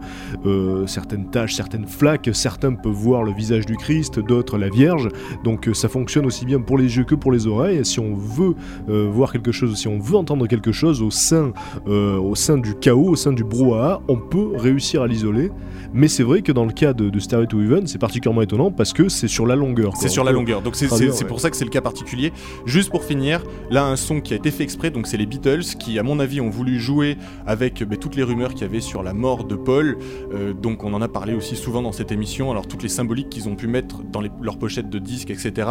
tâches, certaines flaques, certains peuvent voir le visage du Christ, d'autres la Vierge. Donc ça fonctionne aussi bien pour les yeux que pour les oreilles. Si on veut voir quelque chose, si on veut entendre quelque chose au sein, euh, au sein du chaos, au sein du brouhaha, on peut réussir à l'isoler. Mais c'est vrai que dans le cas de, de Stereo to Even, c'est particulièrement étonnant parce que c'est sur la longueur. C'est sur la longueur, donc c'est ouais. pour ça que c'est le cas particulier. Juste pour finir, là un son qui a été fait exprès, donc c'est les Beatles qui, à mon avis, ont voulu jouer avec bah, toutes les rumeurs qu'il y avait sur la mort de Paul. Euh, donc on en a parlé aussi souvent dans cette émission. Alors toutes les symboliques qu'ils ont pu mettre dans les- leurs pochettes de disques, etc.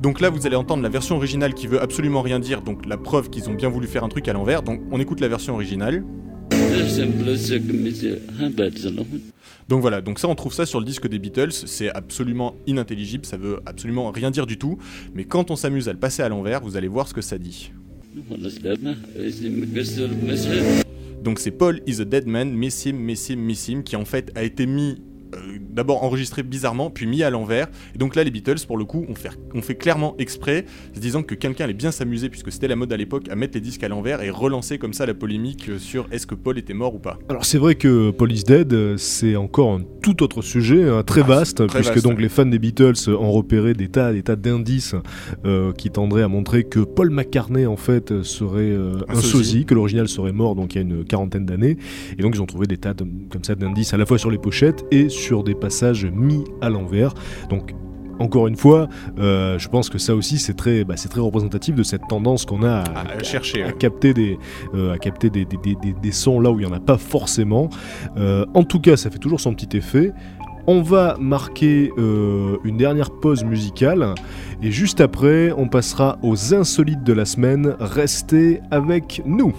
Donc là vous allez entendre la version originale qui veut absolument rien dire. Donc la preuve qu'ils ont bien voulu faire un truc à l'envers. Donc on écoute la version originale. Donc voilà, donc ça on trouve ça sur le disque des Beatles, c'est absolument inintelligible, ça veut absolument rien dire du tout, mais quand on s'amuse à le passer à l'envers, vous allez voir ce que ça dit. Donc c'est Paul is a dead man, miss him, miss him, miss him, qui en fait a été mis, euh, d'abord enregistré bizarrement, puis mis à l'envers. Et donc là les Beatles, pour le coup, ont fait, ont fait clairement exprès, se disant que quelqu'un allait bien s'amuser, puisque c'était la mode à l'époque, à mettre les disques à l'envers et relancer comme ça la polémique sur est-ce que Paul était mort ou pas. Alors c'est vrai que Paul is Dead, c'est encore un tout autre sujet, hein, très Ah, vaste, très puisque vaste, donc ouais. les fans des Beatles ont repéré des tas, des tas d'indices euh, qui tendraient à montrer que Paul McCartney en fait serait euh, Un un, sosie. sosie, que l'original serait mort donc il y a une quarantaine d'années, et donc ils ont trouvé des tas de- comme ça d'indices à la fois sur les pochettes et sur des passages mis à l'envers. Donc encore une fois, euh, je pense que ça aussi c'est très, bah, c'est très représentatif de cette tendance qu'on a à, À chercher. à capter des, euh, à capter des, des- des- des- des sons là où il n'y en a pas forcément. Euh, en tout cas, ça fait toujours son petit effet. On va marquer une dernière pause musicale et juste après, on passera aux insolites de la semaine. Restez avec nous.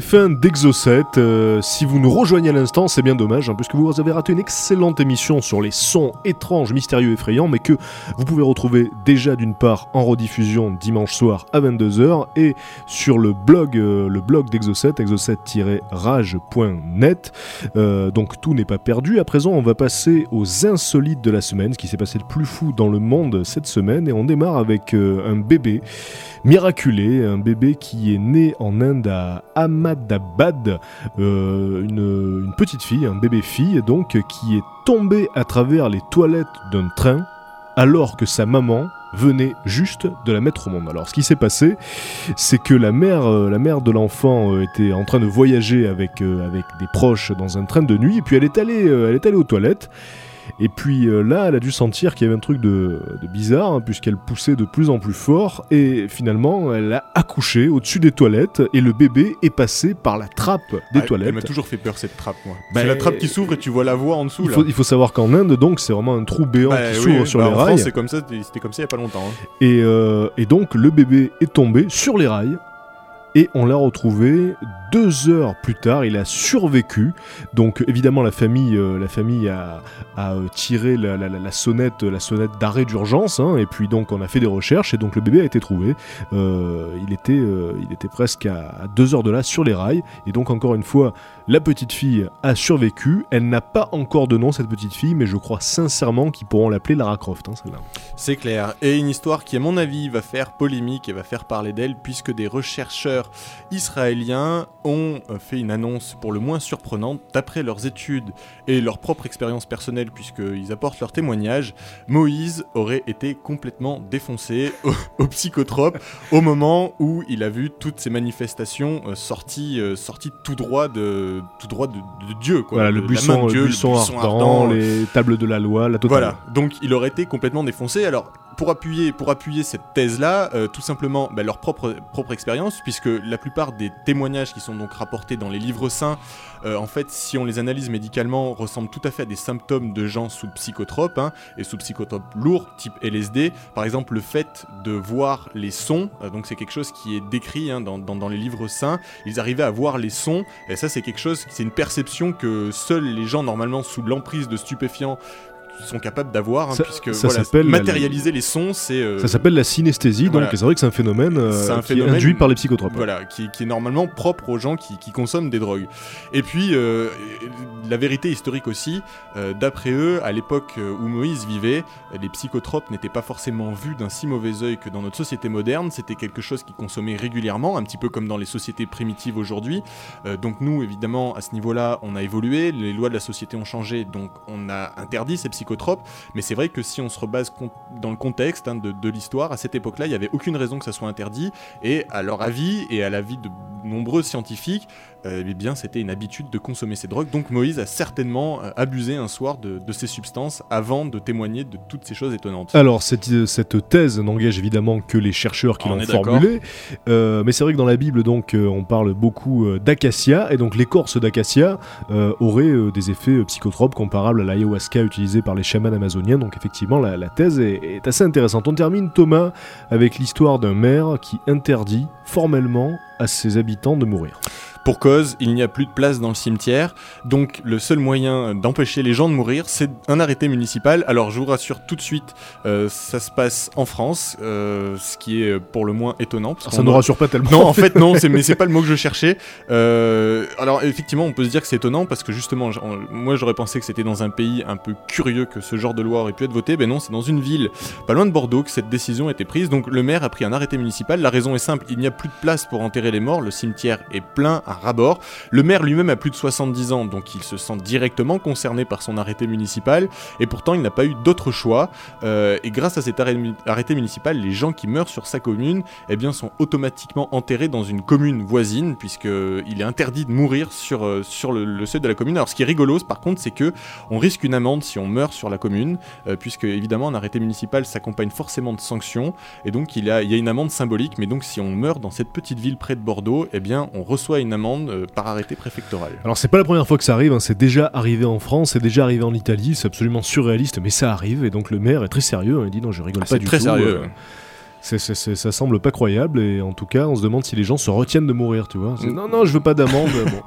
Fin d'Exocet. euh, si vous nous rejoignez à l'instant, c'est bien dommage, hein, puisque vous avez raté une excellente émission sur les sons étranges, mystérieux, effrayants, mais que vous pouvez retrouver déjà d'une part en rediffusion dimanche soir à 22h et sur le blog, euh, le blog d'Exocet, exocet-rage.net. Euh, donc tout n'est pas perdu. À présent, on va passer aux insolites de la semaine, ce qui s'est passé de plus fou dans le monde cette semaine, et on démarre avec un bébé miraculé, un bébé qui est né en Inde à Ahmadabad, euh, une, petite fille, un bébé fille donc, qui est tombé à travers les toilettes d'un train alors que sa maman venait juste de la mettre au monde. Alors ce qui s'est passé, c'est que la mère, euh, la mère de l'enfant euh, était en train de voyager avec, des proches dans un train de nuit, et puis elle est allée, elle est allée aux toilettes. Et puis euh, là, elle a dû sentir qu'il y avait un truc de, de bizarre, hein, puisqu'elle poussait de plus en plus fort, et finalement, elle a accouché au-dessus des toilettes, et le bébé est passé par la trappe des Ah, Elle m'a toilettes. toujours fait peur cette trappe, moi. Bah, c'est la trappe qui s'ouvre et tu vois la voie en dessous Il là. faut, il faut savoir qu'en Inde, donc, c'est vraiment un trou béant Bah, qui s'ouvre oui, sur bah, les en rails. France, c'est comme ça, c'était comme ça il y a pas longtemps. hein. Et, euh, et donc le bébé est tombé sur les rails et on l'a retrouvé deux heures plus tard. Il a survécu. Donc évidemment la famille, euh, la famille a, euh, tiré la, sonnette, la sonnette d'arrêt d'urgence. hein, et puis donc on a fait des recherches et donc le bébé a été trouvé. Euh, il était, il était presque à, deux heures de là sur les rails. Et donc encore une fois, la petite fille a survécu. Elle n'a pas encore de nom cette petite fille, mais je crois sincèrement qu'ils pourront l'appeler Lara Croft. hein. C'est clair. Et une histoire qui, à mon avis, va faire polémique et va faire parler d'elle, puisque des rechercheurs israéliens ont euh, fait une annonce pour le moins surprenante. D'après leurs études et leur propre expérience personnelle, puisqu'ils apportent leur témoignage, Moïse aurait été complètement défoncé <laughs> au, au psychotrope au moment où il a vu toutes ces manifestations euh, sorties, euh, sorties tout droit de, tout droit de, de Dieu. Quoi. Voilà, le buisson, de Dieu, le buisson ardent, ardent, les tables de la loi, la totale. voilà, donc il aurait été complètement défoncé. Alors, pour appuyer, cette thèse-là, euh, tout simplement bah, leur propre, expérience, puisque la plupart des témoignages qui sont donc rapportés dans les livres saints, euh, en fait, si on les analyse médicalement, ressemblent tout à fait à des symptômes de gens sous psychotropes, hein, et sous psychotropes lourds, type LSD. Par exemple, le fait de voir les sons, euh, donc c'est quelque chose qui est décrit hein, dans, dans- dans les livres saints, ils arrivaient à voir les sons, et ça c'est quelque chose, c'est une perception que seuls les gens normalement sous l'emprise de stupéfiants sont capables d'avoir, hein, puisque ça voilà, la- matérialiser les sons, c'est... euh, Ça s'appelle la synesthésie, voilà. donc c'est vrai que c'est un phénomène, euh, un qui phénomène- est induit par les psychotropes. Voilà, qui, qui est normalement propre aux gens qui, qui consomment des drogues. Et puis, euh, la vérité historique aussi, d'après eux, à l'époque où Moïse vivait, les psychotropes n'étaient pas forcément vus d'un si mauvais œil que dans notre société moderne. C'était quelque chose qui consommait régulièrement, un petit peu comme dans les sociétés primitives aujourd'hui. Donc nous, évidemment, à ce niveau-là, on a évolué, les lois de la société ont changé, donc on a interdit ces psychotropes. Mais c'est vrai que si on se rebase dans le contexte hein, de, de l'histoire, à cette époque-là, il n'y avait aucune raison que ça soit interdit. Et à leur avis et à l'avis de nombreux scientifiques, euh, eh bien, c'était une habitude de consommer ces drogues. Donc Moïse a certainement euh, abusé un soir de, de ces substances avant de témoigner de toutes ces choses étonnantes. Alors, cette, cette thèse n'engage évidemment que les chercheurs qui On l'ont formulée, euh, mais c'est vrai que dans la Bible, donc, euh, on parle beaucoup euh, d'acacia, et donc l'écorce d'acacia euh, aurait euh, des effets psychotropes comparables à l'ayahuasca utilisé par les chamans amazoniens, donc effectivement, la, thèse est assez intéressante. On termine, Thomas, avec l'histoire d'un maire qui interdit formellement à ses habitants de mourir. Pour cause, il n'y a plus de place dans le cimetière, donc le seul moyen d'empêcher les gens de mourir, c'est un arrêté municipal. Alors je vous rassure tout de suite, euh, ça se passe en France, euh, ce qui est pour le moins étonnant. parce Alors, ça ne aurait- rassure pas tellement. Non, en fait, non, mais c'est pas le mot que je <laughs> cherchais. Euh, alors, effectivement, on peut se dire que c'est étonnant parce que justement, moi j'aurais pensé que c'était dans un pays un peu curieux que ce genre de loi aurait pu être voté. Ben non, c'est dans une ville pas loin de Bordeaux que cette décision a été prise. Donc, le maire a pris un arrêté municipal. La raison est simple il n'y a plus de place pour enterrer les morts. Le cimetière est plein à ras-bord. Le maire lui-même a plus de 70 ans, donc il se sent directement concerné par son arrêté municipal. Et pourtant, il n'a pas eu d'autre choix. Euh, et grâce à cet arrêt- arrêté municipal, les gens qui meurent sur sa commune eh bien, sont automatiquement enterrés dans une commune voisine, puisqu'il est interdit de mourir sur, euh, sur le, seuil de la commune. Alors, ce qui est rigolo, par contre, c'est que on risque une amende si on meurt sur la commune, euh, puisque évidemment, un arrêté municipal s'accompagne forcément de sanctions, et donc il a, il y a une amende symbolique. Mais donc, si on meurt dans cette petite ville près de Bordeaux, eh bien, on reçoit une amende euh, par arrêté préfectoral. Alors c'est pas la première fois que ça arrive, hein, c'est déjà arrivé en France, c'est déjà arrivé en Italie, c'est absolument surréaliste, mais ça arrive, et donc le maire est très sérieux, hein, il dit non je rigole Ah, pas du très tout. sérieux. euh, c'est- c'est- ça semble pas croyable, et en tout cas on se demande si les gens se retiennent de mourir, tu vois. Non, non, je veux pas d'amende. <laughs> bon.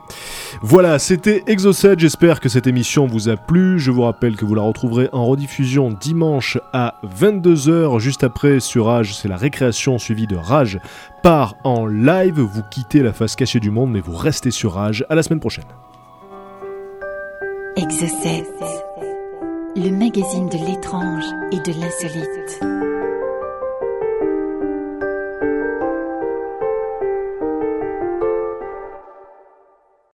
Voilà, c'était Exocet, j'espère que cette émission vous a plu, je vous rappelle que vous la retrouverez en rediffusion dimanche à 22h, juste après sur Rage, c'est la récréation suivie de Rage part en live, vous quittez la face cachée du monde, mais vous restez sur Rage, à la semaine prochaine. Exocet, le magazine de l'étrange et de l'insolite.